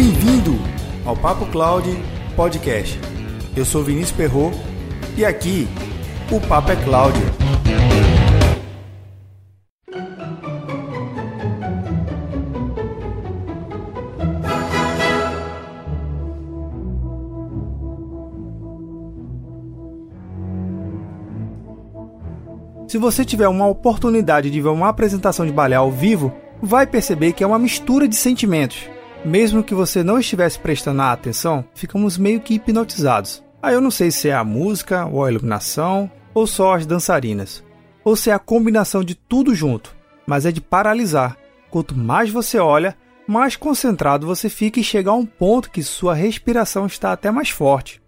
Bem-vindo ao Papo Cloud Podcast. Eu sou Vinícius Perro e aqui o Papo é Cloud. Se você tiver uma oportunidade de ver uma apresentação de balé ao vivo, vai perceber que é uma mistura de sentimentos. Mesmo que você não estivesse prestando atenção, ficamos meio que hipnotizados. Aí eu não sei se é a música, ou a iluminação, ou só as dançarinas, ou se é a combinação de tudo junto, mas é de paralisar. Quanto mais você olha, mais concentrado você fica e chega a um ponto que sua respiração está até mais forte.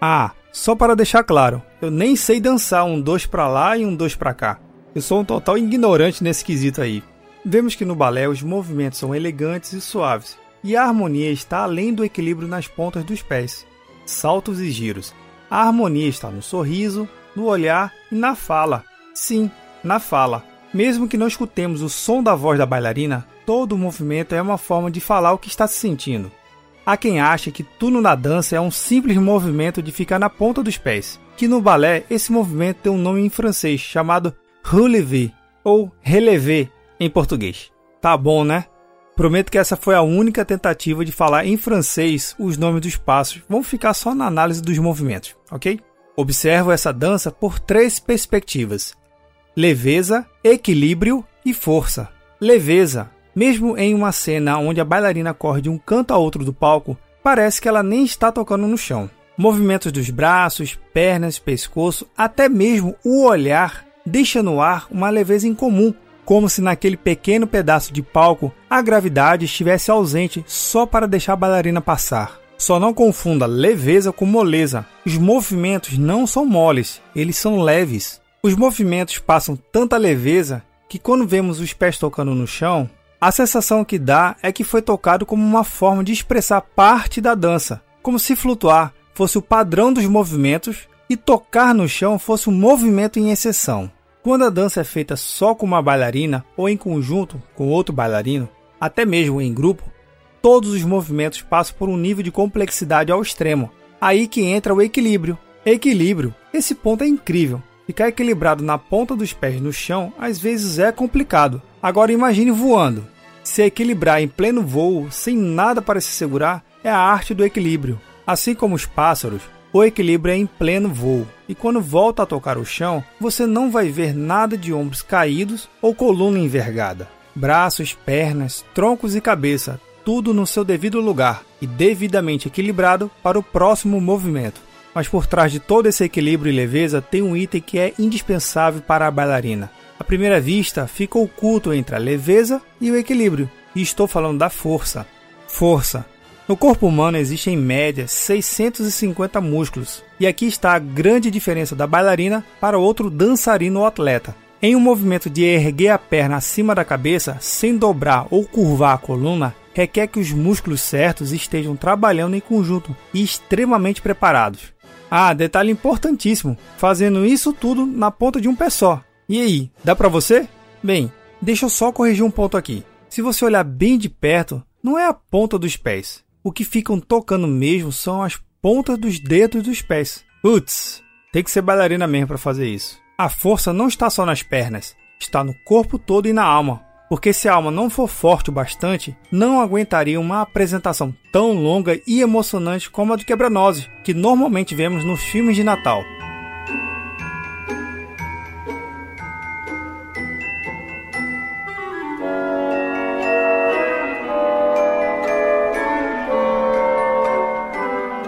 Ah, só para deixar claro, eu nem sei dançar um dois para lá e um dois para cá. Eu sou um total ignorante nesse quesito aí. Vemos que no balé os movimentos são elegantes e suaves, e a harmonia está além do equilíbrio nas pontas dos pés, saltos e giros. A harmonia está no sorriso, no olhar e na fala. Sim, na fala. Mesmo que não escutemos o som da voz da bailarina, todo movimento é uma forma de falar o que está se sentindo. Há quem ache que tudo na dança é um simples movimento de ficar na ponta dos pés, que no balé esse movimento tem um nome em francês chamado relevé ou relevé em português. Tá bom, né? Prometo que essa foi a única tentativa de falar em francês os nomes dos passos. Vamos ficar só na análise dos movimentos, ok? Observo essa dança por três perspectivas: leveza, equilíbrio e força. Leveza, mesmo em uma cena onde a bailarina corre de um canto a outro do palco, parece que ela nem está tocando no chão. Movimentos dos braços, pernas, pescoço, até mesmo o olhar deixa no ar uma leveza incomum, como se naquele pequeno pedaço de palco a gravidade estivesse ausente só para deixar a bailarina passar. Só não confunda leveza com moleza. Os movimentos não são moles, eles são leves. Os movimentos passam tanta leveza que quando vemos os pés tocando no chão, a sensação que dá é que foi tocado como uma forma de expressar parte da dança, como se flutuar fosse o padrão dos movimentos e tocar no chão fosse um movimento em exceção. Quando a dança é feita só com uma bailarina ou em conjunto com outro bailarino, até mesmo em grupo, todos os movimentos passam por um nível de complexidade ao extremo. Aí que entra o equilíbrio. Equilíbrio, esse ponto é incrível. Ficar equilibrado na ponta dos pés no chão às vezes é complicado. Agora imagine voando. Se equilibrar em pleno voo, sem nada para se segurar, é a arte do equilíbrio. Assim como os pássaros, o equilíbrio é em pleno voo, e quando volta a tocar o chão, você não vai ver nada de ombros caídos ou coluna envergada. Braços, pernas, troncos e cabeça, tudo no seu devido lugar e devidamente equilibrado para o próximo movimento. Mas por trás de todo esse equilíbrio e leveza tem um item que é indispensável para a bailarina, à primeira vista, fica oculto entre a leveza e o equilíbrio, e estou falando da força. Força. No corpo humano existem em média 650 músculos, e aqui está a grande diferença da bailarina para outro dançarino ou atleta. Em um movimento de erguer a perna acima da cabeça, sem dobrar ou curvar a coluna, requer que os músculos certos estejam trabalhando em conjunto e extremamente preparados. Ah, detalhe importantíssimo: fazendo isso tudo na ponta de um pé só, e aí, dá para você? Bem, deixa eu só corrigir um ponto aqui. Se você olhar bem de perto, não é a ponta dos pés. O que ficam tocando mesmo são as pontas dos dedos dos pés. Putz, tem que ser bailarina mesmo para fazer isso. A força não está só nas pernas, está no corpo todo e na alma. Porque se a alma não for forte o bastante, não aguentaria uma apresentação tão longa e emocionante como a do Quebra-Nozes, que normalmente vemos nos filmes de Natal.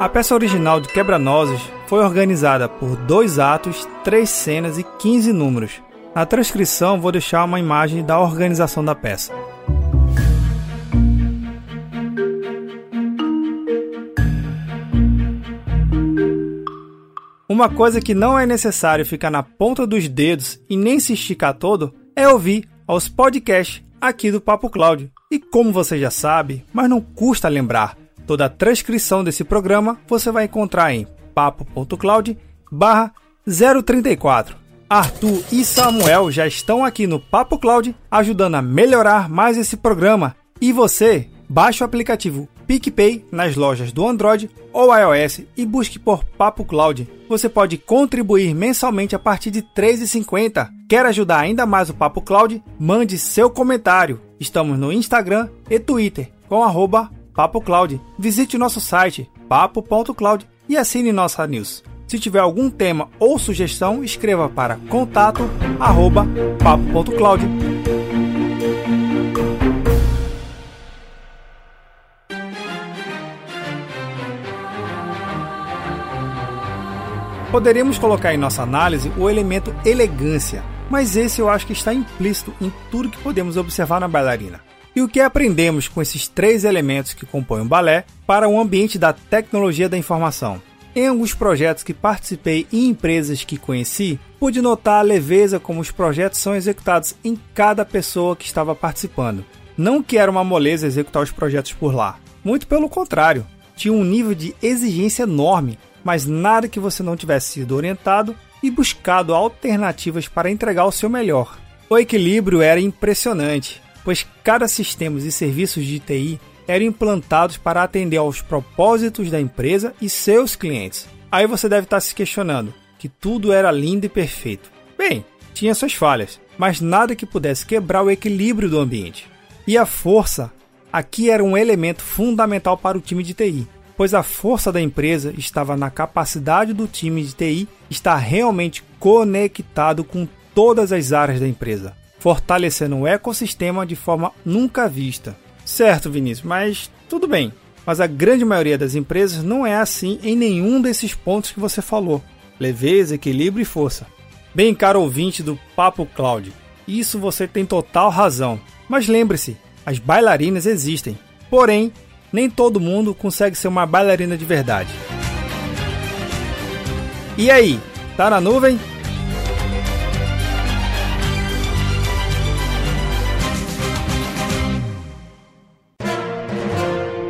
A peça original de Quebra-Nozes foi organizada por dois atos, três cenas e 15 números. Na transcrição vou deixar uma imagem da organização da peça. Uma coisa que não é necessário ficar na ponta dos dedos e nem se esticar todo é ouvir aos podcasts aqui do Papo Cláudio. E como você já sabe, mas não custa lembrar, Toda a transcrição desse programa você vai encontrar em papo.cloud barra 034. Arthur e Samuel já estão aqui no Papo Cloud ajudando a melhorar mais esse programa. E você, baixe o aplicativo PicPay nas lojas do Android ou iOS e busque por Papo Cloud. Você pode contribuir mensalmente a partir de R$ 3,50. Quer ajudar ainda mais o Papo Cloud? Mande seu comentário. Estamos no Instagram e Twitter com arroba Papo Cloud. Visite nosso site papo.cloud e assine nossa news. Se tiver algum tema ou sugestão, escreva para contato@papo.cloud. Poderíamos colocar em nossa análise o elemento elegância, mas esse eu acho que está implícito em tudo que podemos observar na bailarina. E o que aprendemos com esses três elementos que compõem o balé para o ambiente da tecnologia da informação? Em alguns projetos que participei e empresas que conheci, pude notar a leveza como os projetos são executados em cada pessoa que estava participando. Não que era uma moleza executar os projetos por lá, muito pelo contrário, tinha um nível de exigência enorme mas nada que você não tivesse sido orientado e buscado alternativas para entregar o seu melhor. O equilíbrio era impressionante, pois cada sistema e serviços de TI eram implantados para atender aos propósitos da empresa e seus clientes. Aí você deve estar se questionando que tudo era lindo e perfeito. Bem, tinha suas falhas, mas nada que pudesse quebrar o equilíbrio do ambiente. E a força aqui era um elemento fundamental para o time de TI pois a força da empresa estava na capacidade do time de TI estar realmente conectado com todas as áreas da empresa, fortalecendo o ecossistema de forma nunca vista. Certo, Vinícius, mas tudo bem. Mas a grande maioria das empresas não é assim em nenhum desses pontos que você falou: leveza, equilíbrio e força. Bem, caro ouvinte do Papo Cloud, isso você tem total razão. Mas lembre-se, as bailarinas existem. Porém, nem todo mundo consegue ser uma bailarina de verdade. E aí, tá na nuvem?